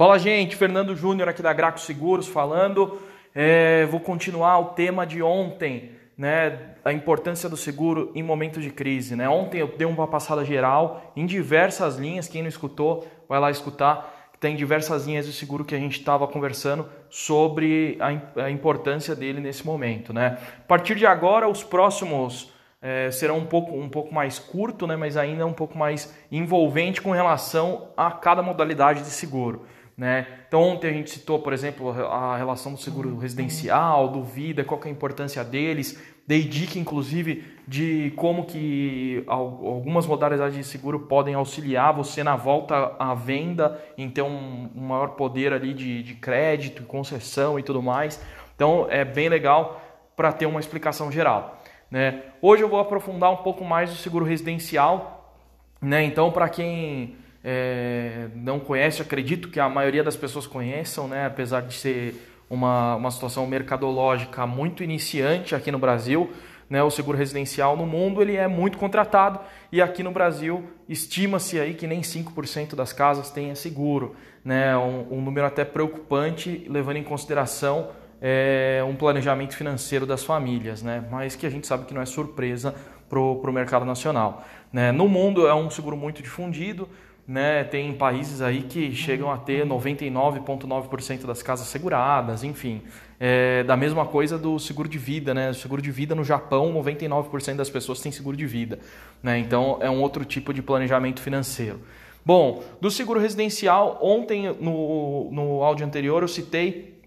Fala gente, Fernando Júnior aqui da Graco Seguros falando. É, vou continuar o tema de ontem, né, a importância do seguro em momento de crise. Né? Ontem eu dei uma passada geral em diversas linhas. Quem não escutou, vai lá escutar. Tem diversas linhas de seguro que a gente estava conversando sobre a, a, importância dele nesse momento. Né? A partir de agora, os próximos é, serão um pouco, um pouco mais curto, né, mas ainda um pouco mais envolvente com relação a cada modalidade de seguro. Né? Então ontem a gente citou, por exemplo, a relação do seguro residencial, do vida, qual é a importância deles, dei dica inclusive de como que algumas modalidades de seguro podem auxiliar você na volta à venda em ter um, maior poder ali de, de crédito, concessão e tudo mais. Então é bem legal para ter uma explicação geral. Né? Hoje eu vou aprofundar um pouco mais o seguro residencial. Né? Então para quem é, não conhece, acredito que a maioria das pessoas conheçam, né? apesar de ser uma, uma situação mercadológica muito iniciante aqui no Brasil. Né, o seguro residencial no mundo ele é muito contratado e aqui no Brasil estima-se aí que nem 5% das casas tenha seguro, né, um, um, número até preocupante levando em consideração é, um planejamento financeiro das famílias, né, mas que a gente sabe que não é surpresa para o mercado nacional. Né. No mundo é um seguro muito difundido, né? Tem países aí que chegam a ter 99,9% das casas seguradas, enfim. É, da mesma coisa do seguro de vida, né? O seguro de vida no Japão, 99% das pessoas têm seguro de vida, né? Então é um outro tipo de planejamento financeiro. Bom, do seguro residencial, ontem no, no áudio anterior eu citei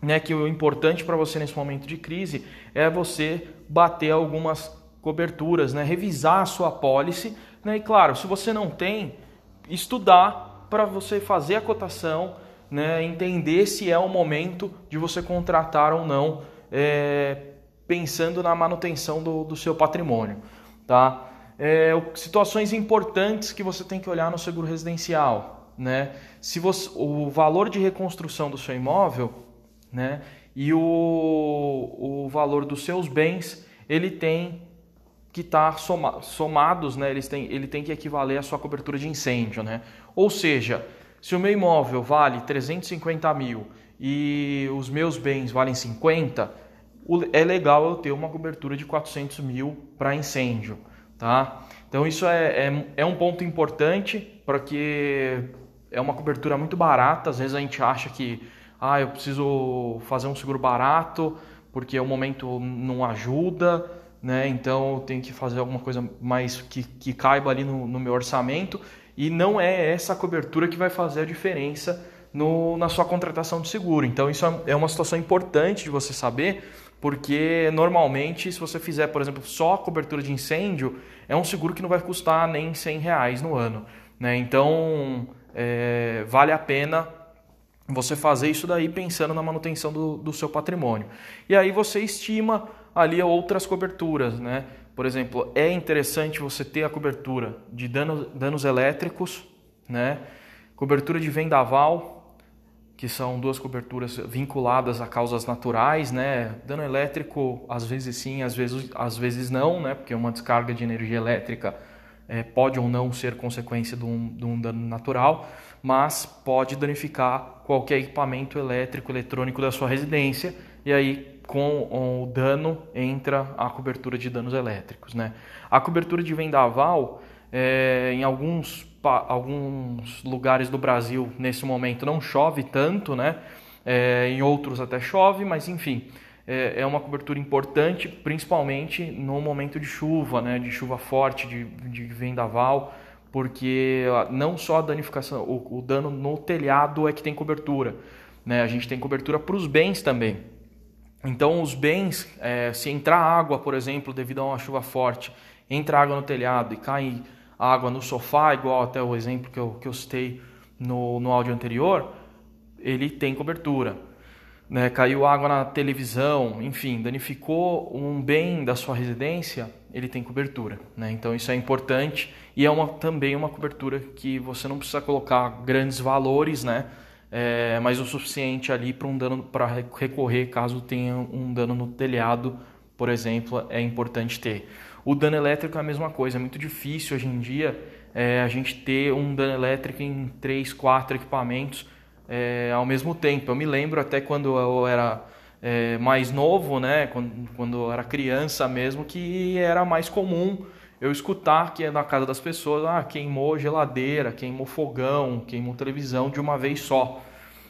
né, que o importante para você nesse momento de crise é você bater algumas coberturas, né, revisar a sua pólice. Né, e claro, se você não tem, estudar para você fazer a cotação, né, entender se é o momento de você contratar ou não, é, pensando na manutenção do, do seu patrimônio. Tá? É, situações importantes que você tem que olhar no seguro residencial. Né? Se você, o valor de reconstrução do seu imóvel né, e o, o valor dos seus bens, ele tem que está soma, somados, né, eles têm, ele tem que equivaler à sua cobertura de incêndio. Né? Ou seja, se o meu imóvel vale 350 mil e os meus bens valem 50, é legal eu ter uma cobertura de 400 mil para incêndio. Tá? Então isso é, é, é um ponto importante porque é uma cobertura muito barata. Às vezes a gente acha que ah, eu preciso fazer um seguro barato porque o momento não ajuda né? Então eu tenho que fazer alguma coisa mais que, que caiba ali no, no meu orçamento e não é essa cobertura que vai fazer a diferença no, na sua contratação de seguro. Então isso é, é uma situação importante de você saber, porque normalmente se você fizer, por exemplo, só a cobertura de incêndio, é um seguro que não vai custar nem 100 reais no ano. Né? Então é, vale a pena você fazer isso daí pensando na manutenção do, do seu patrimônio. E aí você estima ali outras coberturas, né? Por exemplo, é interessante você ter a cobertura de danos, danos elétricos, né? Cobertura de vendaval, que são duas coberturas vinculadas a causas naturais, né? Dano elétrico, às vezes sim, às vezes, às vezes não, né? Porque uma descarga de energia elétrica é, pode ou não ser consequência de um, de um dano natural, mas pode danificar qualquer equipamento elétrico, eletrônico da sua residência, e aí com o dano entra a cobertura de danos elétricos. Né? A cobertura de vendaval, é, em alguns, alguns lugares do Brasil, nesse momento, não chove tanto, né? É, em outros até chove, mas enfim, é, é, uma cobertura importante, principalmente no momento de chuva, né? de chuva forte, de, de vendaval, porque não só a danificação, o, o dano no telhado é que tem cobertura, né? a gente tem cobertura para os bens também. Então, os bens, é, se entrar água, por exemplo, devido a uma chuva forte, entra água no telhado e cai água no sofá, igual até o exemplo que eu, que eu citei no, no áudio anterior, ele tem cobertura. Né? Caiu água na televisão, enfim, danificou um bem da sua residência, ele tem cobertura. Né? Então, isso é importante e é uma, também uma cobertura que você não precisa colocar grandes valores, né? é, mas o suficiente ali para um dano para recorrer caso tenha um dano no telhado, por exemplo, é importante ter. O dano elétrico é a mesma coisa, é muito difícil hoje em dia é, a gente ter um dano elétrico em 3, 4 equipamentos é, ao mesmo tempo. Eu me lembro até quando eu era é, mais novo, né, quando, quando eu era criança mesmo, que era mais comum eu escutar que na casa das pessoas, ah, queimou geladeira, queimou fogão, queimou televisão de uma vez só,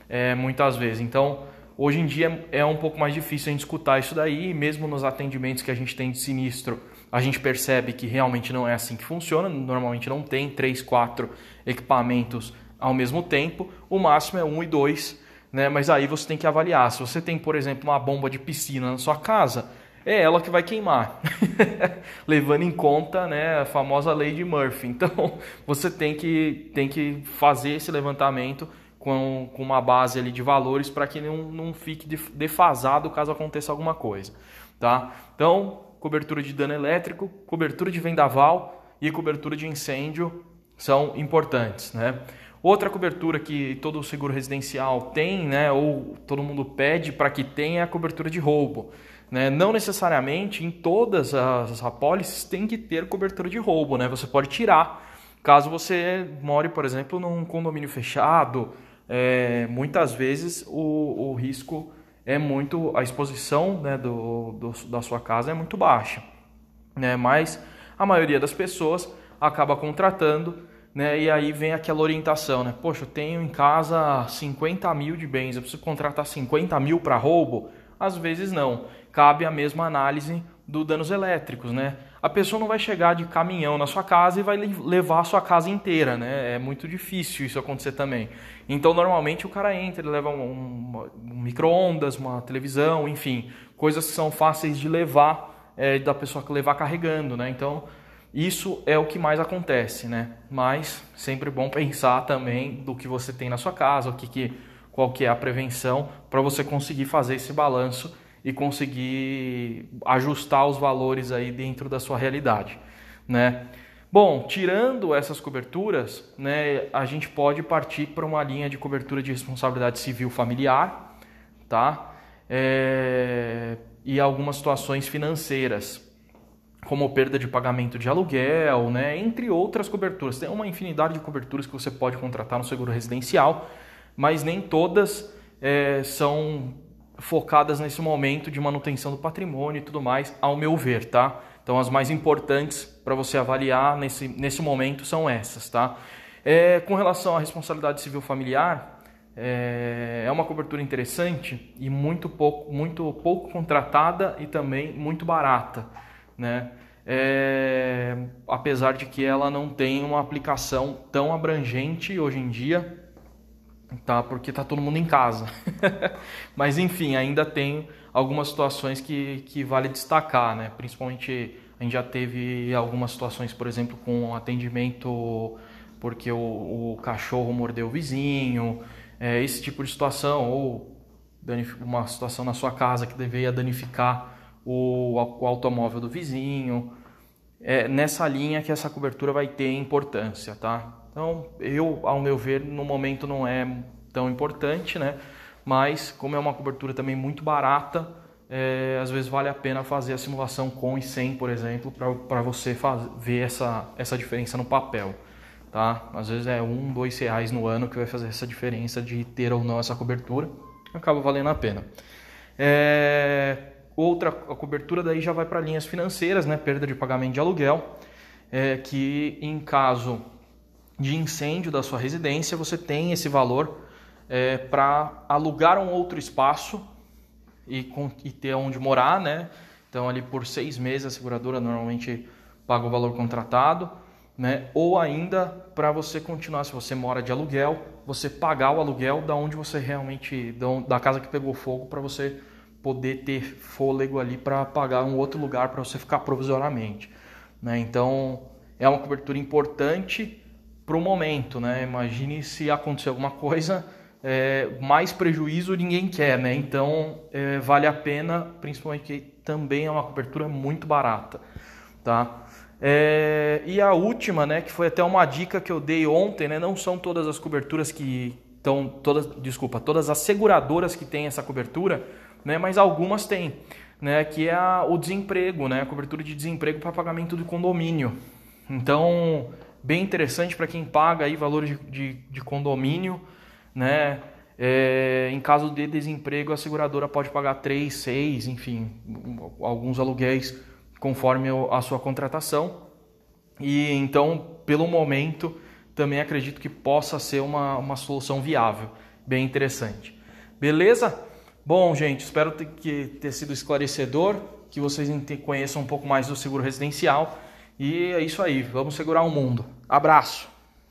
é, muitas vezes. Então, hoje em dia é um pouco mais difícil a gente escutar isso daí, mesmo nos atendimentos que a gente tem de sinistro, a gente percebe que realmente não é assim que funciona, normalmente não tem três, quatro equipamentos ao mesmo tempo, o máximo é um e dois, né? Mas aí você tem que avaliar. Se você tem, por exemplo, uma bomba de piscina na sua casa, é ela que vai queimar, levando em conta né, a famosa lei de Murphy. Então você tem que, tem que fazer esse levantamento com, com uma base ali de valores para que não, não fique defasado caso aconteça alguma coisa. Tá? Então, cobertura de dano elétrico, cobertura de vendaval e cobertura de incêndio são importantes. Né? Outra cobertura que todo seguro residencial tem, né, ou todo mundo pede para que tenha é a cobertura de roubo. Né? Não necessariamente em todas as apólices tem que ter cobertura de roubo, né? Você pode tirar. Caso você more, por exemplo, num condomínio fechado, é, muitas vezes o, o, risco é muito, a exposição né, do, do, da sua casa é muito baixa. Né? Mas a maioria das pessoas acaba contratando né? E aí vem aquela orientação, né? Poxa, eu tenho em casa 50 mil de bens, eu preciso contratar 50 mil para roubo? Às vezes não. Cabe a mesma análise do danos elétricos, né? A pessoa não vai chegar de caminhão na sua casa e vai levar a sua casa inteira, né? É muito difícil isso acontecer também. Então, normalmente o cara entra, ele leva um, um micro-ondas, uma televisão, enfim, coisas que são fáceis de levar, é, da pessoa levar carregando, né? Então, isso é o que mais acontece, né? Mas sempre bom pensar também do que você tem na sua casa, o que, que qual que é a prevenção para você conseguir fazer esse balanço e conseguir ajustar os valores aí dentro da sua realidade, né? Bom, tirando essas coberturas, né, a gente pode partir para uma linha de cobertura de responsabilidade civil familiar, tá? É... E algumas situações financeiras, como perda de pagamento de aluguel, né, entre outras coberturas. Tem uma infinidade de coberturas que você pode contratar no seguro residencial, mas nem todas é, são focadas nesse momento de manutenção do patrimônio e tudo mais, ao meu ver, tá? Então as mais importantes para você avaliar nesse, nesse momento são essas, tá? É, com relação à responsabilidade civil familiar, é, é uma cobertura interessante e muito pouco, muito pouco contratada e também muito barata né? É, apesar de que ela não tem uma aplicação tão abrangente hoje em dia, tá? Porque tá todo mundo em casa. Mas enfim, ainda tem algumas situações que, que vale destacar, né? Principalmente a gente já teve algumas situações, por exemplo, com atendimento porque o, o cachorro mordeu o vizinho, é, esse tipo de situação, ou uma situação na sua casa que deveria danificar o, o automóvel do vizinho. É nessa linha que essa cobertura vai ter importância, tá? Então, eu, ao meu ver, no momento não é tão importante, né? Mas, como é uma cobertura também muito barata, é, às vezes vale a pena fazer a simulação com e sem, por exemplo, para você faz, ver essa, essa diferença no papel. Tá? Às vezes é um, dois reais no ano que vai fazer essa diferença de ter ou não essa cobertura. Acaba valendo a pena. É, Outra, a cobertura daí já vai para linhas financeiras, né? perda de pagamento de aluguel, é, que em caso de incêndio da sua residência, você tem esse valor é, para alugar um outro espaço e, com, e, ter onde morar, né? Então, ali por seis meses, a seguradora normalmente paga o valor contratado, né? Ou ainda para você continuar, se você mora de aluguel, você pagar o aluguel da onde você realmente, da casa que pegou fogo, para você poder ter fôlego ali para pagar um outro lugar para você ficar provisoriamente. Né? Então é uma cobertura importante para o momento. Né? Imagine se acontecer alguma coisa, é, mais prejuízo ninguém quer. Né? Então é, vale a pena, principalmente que também é uma cobertura muito barata. Tá? É, e a última, né, que foi até uma dica que eu dei ontem, né, não são todas as coberturas que estão, todas, desculpa, todas as seguradoras que têm essa cobertura, né? mas algumas têm, né? que é a, o desemprego, né? a cobertura de desemprego para pagamento do condomínio. Então, bem interessante para quem paga aí valores de, de, de condomínio, né? É, em caso de desemprego, a seguradora pode pagar 3, 6, enfim, alguns aluguéis conforme a sua contratação. E então, pelo momento, também acredito que possa ser uma, uma solução viável, bem interessante. Beleza? Bom, gente, espero ter, que, ter sido esclarecedor, que vocês conheçam um pouco mais do seguro residencial. E é isso aí, vamos segurar o mundo. Abraço!